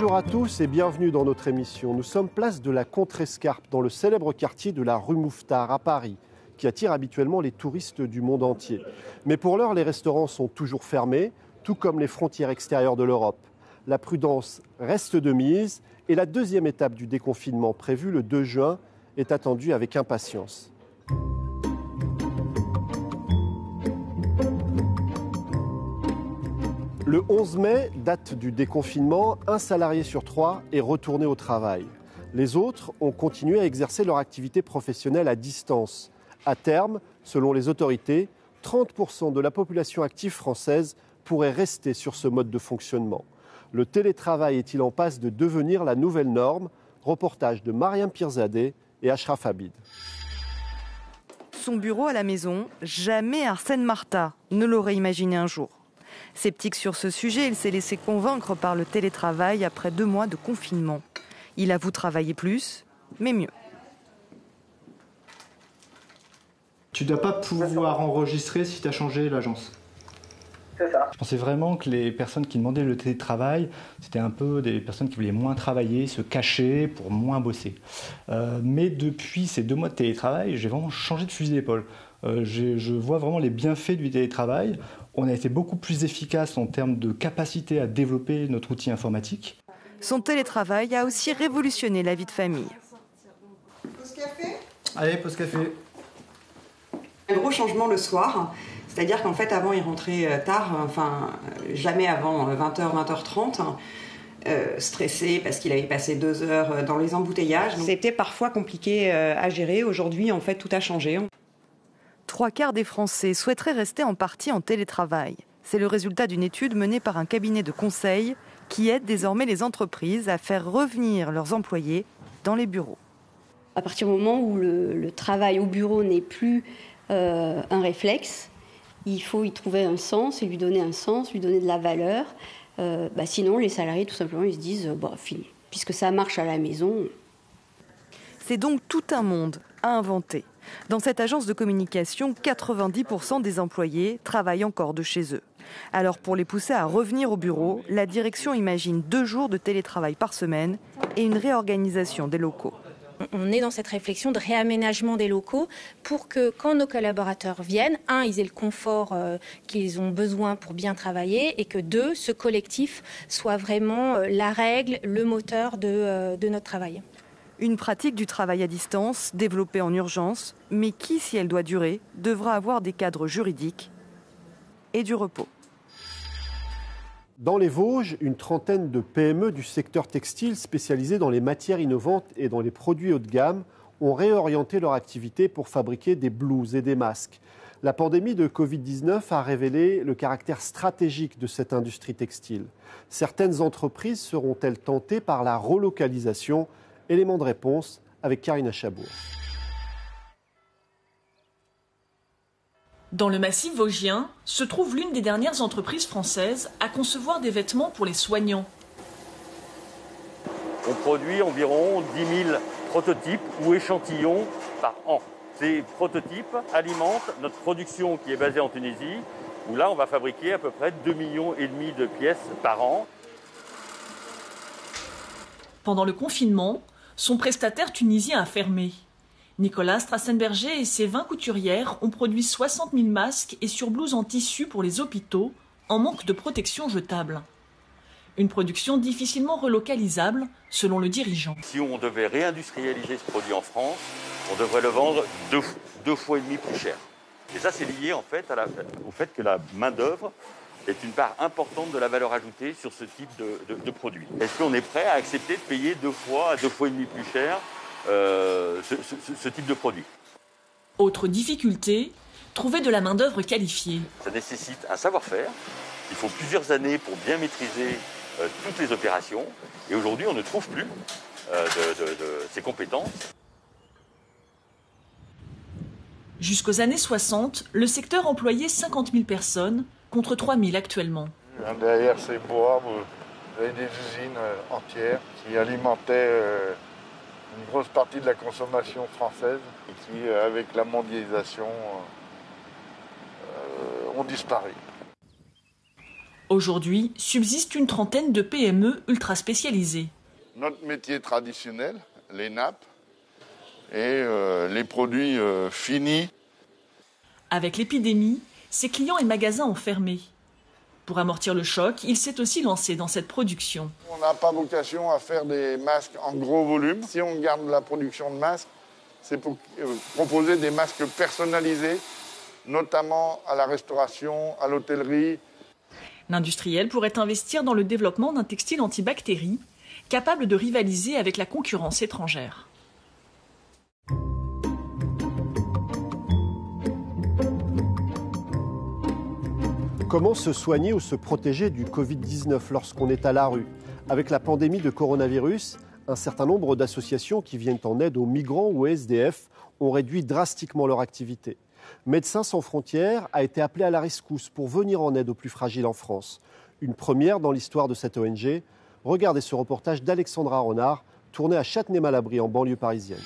Bonjour à tous et bienvenue dans notre émission. Nous sommes place de la Contrescarpe, dans le célèbre quartier de la rue Mouffetard à Paris, qui attire habituellement les touristes du monde entier. Mais pour l'heure, les restaurants sont toujours fermés, tout comme les frontières extérieures de l'Europe. La prudence reste de mise et la deuxième étape du déconfinement prévue le 2 juin est attendue avec impatience. Le 11 mai, date du déconfinement, un salarié sur trois est retourné au travail. Les autres ont continué à exercer leur activité professionnelle à distance. À terme, selon les autorités, 30% de la population active française pourrait rester sur ce mode de fonctionnement. Le télétravail est-il en passe de devenir la nouvelle norme? Reportage de Mariam Pirzadeh et Ashraf Habid. Son bureau à la maison, jamais Arsène Marta ne l'aurait imaginé un jour. Sceptique sur ce sujet, il s'est laissé convaincre par le télétravail après deux mois de confinement. Il avoue travailler plus, mais mieux. Tu ne dois pas pouvoir enregistrer si tu as changé l'agence. C'est ça. Je pensais vraiment que les personnes qui demandaient le télétravail, c'était un peu des personnes qui voulaient moins travailler, se cacher pour moins bosser. Euh, mais depuis ces deux mois de télétravail, j'ai vraiment changé de fusil d'épaule. Euh, je vois vraiment les bienfaits du télétravail. On a été beaucoup plus efficace en termes de capacité à développer notre outil informatique. Son télétravail a aussi révolutionné la vie de famille. Pause café Allez, pause café. Un gros changement le soir. C'est-à-dire qu'en fait, avant, il rentrait euh, tard, enfin, euh, jamais avant 20h, 20h30. stressé parce qu'il avait passé deux heures dans les embouteillages. C'était parfois compliqué à gérer. Aujourd'hui, en fait, tout a changé trois quarts des Français souhaiteraient rester en partie en télétravail. C'est le résultat d'une étude menée par un cabinet de conseil qui aide désormais les entreprises à faire revenir leurs employés dans les bureaux. À partir du moment où le, travail au bureau n'est plus euh, un réflexe, il faut y trouver un sens et lui donner un sens, lui donner de la valeur. Euh, bah sinon, les salariés, tout simplement, ils se disent, bah, fini. Puisque ça marche à la maison. C'est donc tout un monde à inventer. Dans cette agence de communication, 90% des employés travaillent encore de chez eux. Alors pour les pousser à revenir au bureau, la direction imagine deux jours de télétravail par semaine et une réorganisation des locaux. On est dans cette réflexion de réaménagement des locaux pour que quand nos collaborateurs viennent, un, ils aient le confort euh, qu'ils ont besoin pour bien travailler et que deux, ce collectif soit vraiment euh, la règle, le moteur de, euh, de notre travail. Une pratique du travail à distance développée en urgence, mais qui, si elle doit durer, devra avoir des cadres juridiques et du repos. Dans les Vosges, une trentaine de PME du secteur textile spécialisées dans les matières innovantes et dans les produits haut de gamme ont réorienté leur activité pour fabriquer des blouses et des masques. La pandémie de Covid-19 a révélé le caractère stratégique de cette industrie textile. Certaines entreprises seront-elles tentées par la relocalisation Élément de réponse avec Karina Chabour. Dans le massif vosgien se trouve l'une des dernières entreprises françaises à concevoir des vêtements pour les soignants. On produit environ 10 000 prototypes ou échantillons par an. Ces prototypes alimentent notre production qui est basée en Tunisie, où là on va fabriquer à peu près 2,5 millions et demi de pièces par an. Pendant le confinement, son prestataire tunisien a fermé. Nicolas Strassenberger et ses 20 couturières ont produit 60 000 masques et surblouses en tissu pour les hôpitaux en manque de protection jetable. Une production difficilement relocalisable, selon le dirigeant. Si on devait réindustrialiser ce produit en France, on devrait le vendre deux, fois et demi plus cher. Et ça, c'est lié en fait au fait que la main-d'œuvre est une part importante de la valeur ajoutée sur ce type de, produit. Est-ce qu'on est prêt à accepter de payer deux fois, deux fois et demi plus cher euh, ce, type de produit? Autre difficulté, trouver de la main-d'œuvre qualifiée. Ça nécessite un savoir-faire. Il faut plusieurs années pour bien maîtriser euh, toutes les opérations. Et aujourd'hui, on ne trouve plus euh, de ces compétences. Jusqu'aux années 60, le secteur employait 50 000 personnes, contre 3000 actuellement. Derrière ces bois, vous avez des usines euh, entières qui alimentaient euh, une grosse partie de la consommation française et qui, euh, avec la mondialisation, ont disparu. Aujourd'hui, subsiste une trentaine de PME ultra spécialisées. Notre métier traditionnel, les nappes et les produits finis. Avec l'épidémie, ses clients et magasins ont fermé. Pour amortir le choc, il s'est aussi lancé dans cette production. On n'a pas vocation à faire des masques en gros volume. Si on garde la production de masques, c'est pour euh, proposer des masques personnalisés, notamment à la restauration, à l'hôtellerie. L'industriel pourrait investir dans le développement d'un textile antibactérie, capable de rivaliser avec la concurrence étrangère. Comment se soigner ou se protéger du Covid-19 lorsqu'on est à la rue? Avec la pandémie de coronavirus, un certain nombre d'associations qui viennent en aide aux migrants ou aux SDF ont réduit drastiquement leur activité. Médecins sans frontières a été appelé à la rescousse pour venir en aide aux plus fragiles en France. Une première dans l'histoire de cette ONG. Regardez ce reportage d'Alexandra Renard, tourné à Châtenay-Malabry en banlieue parisienne.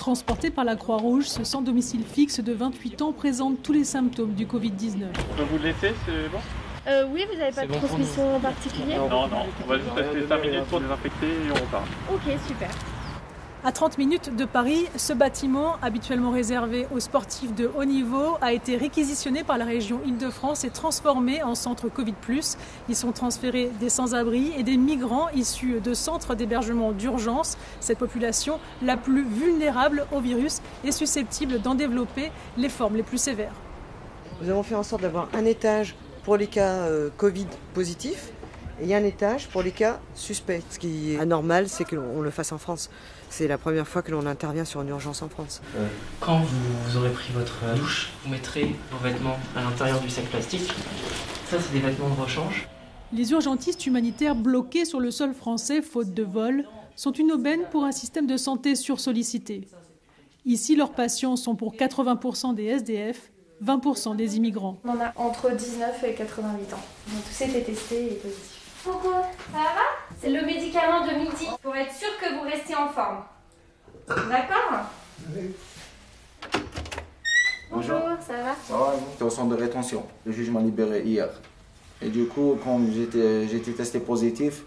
Transporté par la Croix-Rouge, ce sans domicile fixe de 28 ans présente tous les symptômes du Covid-19. On peut vous le laisser, c'est bon? Euh, Oui, vous n'avez pas de transmission en particulier? Non, non, on va juste rester 5 minutes pour désinfecter et on repart. Ok, super. À 30 minutes de Paris, ce bâtiment, habituellement réservé aux sportifs de haut niveau, a été réquisitionné par la région Île-de-France et transformé en centre Covid. Ils sont transférés des sans-abri et des migrants issus de centres d'hébergement d'urgence. Cette population, la plus vulnérable au virus, est susceptible d'en développer les formes les plus sévères. Nous avons fait en sorte d'avoir un étage pour les cas euh, Covid positifs et il y a un étage pour les cas suspects. Ce qui est anormal, c'est qu'on le fasse en France. C'est la première fois que l'on intervient sur une urgence en France. Quand vous, aurez pris votre douche, vous mettrez vos vêtements à l'intérieur du sac plastique. Ça, c'est des vêtements de rechange. Les urgentistes humanitaires bloqués sur le sol français, faute de vol, sont une aubaine pour un système de santé sursollicité. Ici, leurs patients sont pour 80% des SDF, 20% des immigrants. On a entre 19 et 88 ans. On a tous été testés et positifs. Coucou, ça va? C'est le médicament de midi pour être sûr que vous restez en forme. D'accord? Oui. Bonjour, ça va? Ça va, J'étais au centre de rétention. Le juge m'a libéré hier. Et du coup, quand j'étais testé positif,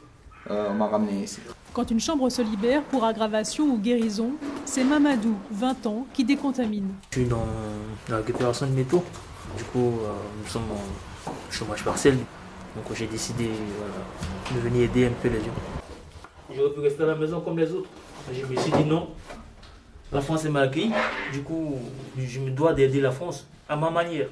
euh, on m'a ramené ici. Quand une chambre se libère pour aggravation ou guérison, c'est Mamadou, 20 ans, qui décontamine. Je suis dans la récupération de métaux. Du coup, euh, nous sommes en chômage partiel. Donc j'ai décidé de venir aider un peu les gens. J'aurais pu rester à la maison comme les autres. Je me suis dit non. La France est mal accueillie. Du coup, je me dois d'aider la France à ma manière.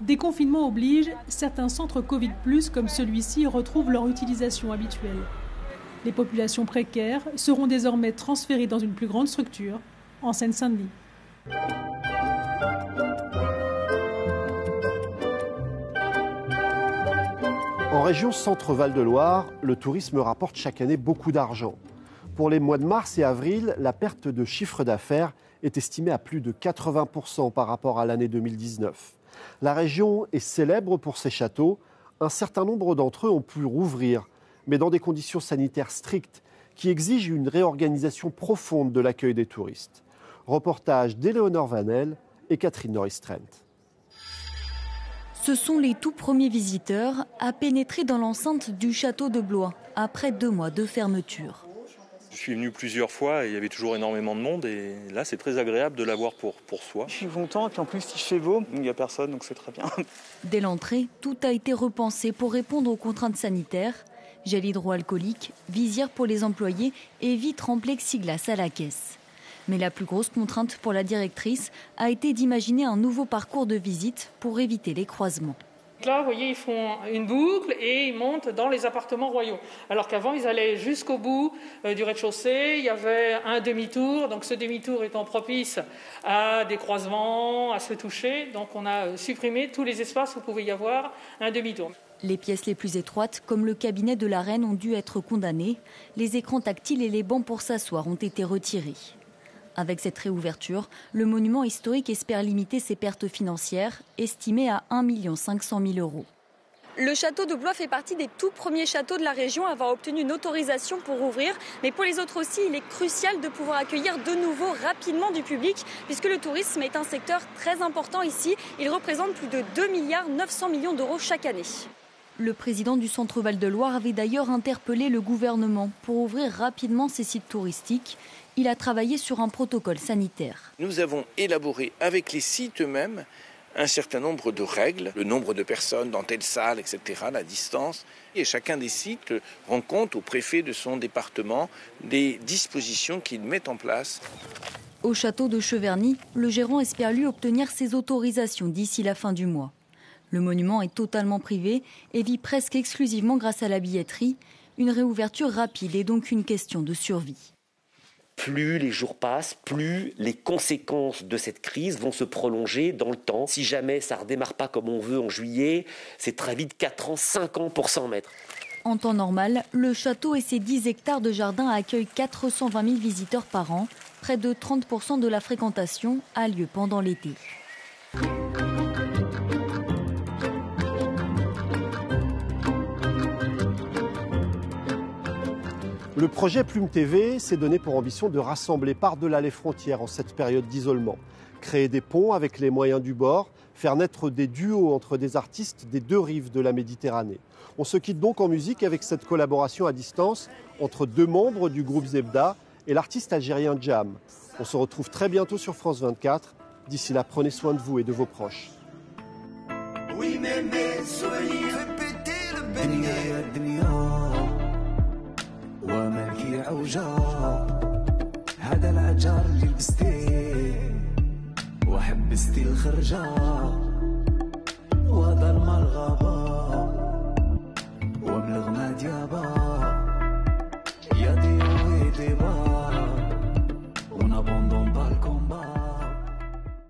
Déconfinement oblige, certains centres Covid, comme celui-ci, retrouvent leur utilisation habituelle. Les populations précaires seront désormais transférées dans une plus grande structure, en Seine-Saint-Denis. En région Centre-Val de Loire, le tourisme rapporte chaque année beaucoup d'argent. Pour les mois de mars et avril, la perte de chiffre d'affaires est estimée à plus de 80% par rapport à l'année 2019. La région est célèbre pour ses châteaux. Un certain nombre d'entre eux ont pu rouvrir, mais dans des conditions sanitaires strictes qui exigent une réorganisation profonde de l'accueil des touristes. Reportage d'Éléonore Vanel et Catherine Norris-Trent. Ce sont les tout premiers visiteurs à pénétrer dans l'enceinte du château de Blois après deux mois de fermeture. Je suis venu plusieurs fois et il y avait toujours énormément de monde et là c'est très agréable de l'avoir pour, pour soi. Je suis content et puis en plus il fait beau, il n'y a personne donc c'est très bien. Dès l'entrée, tout a été repensé pour répondre aux contraintes sanitaires. Gel hydroalcoolique, visière pour les employés et vitres en plexiglas à la caisse. Mais la plus grosse contrainte pour la directrice a été d'imaginer un nouveau parcours de visite pour éviter les croisements. Là, vous voyez, ils font une boucle et ils montent dans les appartements royaux. Alors qu'avant, ils allaient jusqu'au bout euh, du rez-de-chaussée. Il y avait un demi-tour. Donc, ce demi-tour étant propice à des croisements, à se toucher. Donc, on a supprimé tous les espaces où pouvait y avoir un demi-tour. Les pièces les plus étroites, comme le cabinet de la reine, ont dû être condamnées. Les écrans tactiles et les bancs pour s'asseoir ont été retirés. Avec cette réouverture, le monument historique espère limiter ses pertes financières, estimées à 1 500 000 euros. Le château de Blois fait partie des tout premiers châteaux de la région à avoir obtenu une autorisation pour ouvrir. Mais pour les autres aussi, il est crucial de pouvoir accueillir de nouveau rapidement du public, puisque le tourisme est un secteur très important ici. Il représente plus de 2 milliards 900 millions d'euros chaque année. Le président du Centre Val de Loire avait d'ailleurs interpellé le gouvernement pour ouvrir rapidement ces sites touristiques. Il a travaillé sur un protocole sanitaire. Nous avons élaboré avec les sites eux-mêmes un certain nombre de règles, le nombre de personnes dans telle salle, etc., la distance. Et chacun des sites rend compte au préfet de son département des dispositions qu'il met en place. Au château de Cheverny, le gérant espère lui obtenir ses autorisations d'ici la fin du mois. Le monument est totalement privé et vit presque exclusivement grâce à la billetterie. Une réouverture rapide est donc une question de survie plus les jours passent, plus les conséquences de cette crise vont se prolonger dans le temps. Si jamais ça ne redémarre pas comme on veut en juillet, c'est très vite 4 ans, 5 ans pour s'en mettre. En temps normal, le château et ses 10 hectares de jardin accueillent 420 000 visiteurs par an. Près de 30% de la fréquentation a lieu pendant l'été. Le projet Plume TV s'est donné pour ambition de rassembler par-delà les frontières en cette période d'isolement, créer des ponts avec les moyens du bord, faire naître des duos entre des artistes des deux rives de la Méditerranée. On se quitte donc en musique avec cette collaboration à distance entre deux membres du groupe Zebda et l'artiste algérien Jam. On se retrouve très bientôt sur France 24. D'ici là, prenez soin de vous et de vos proches. Oui, mais mais, soyez... خرجة.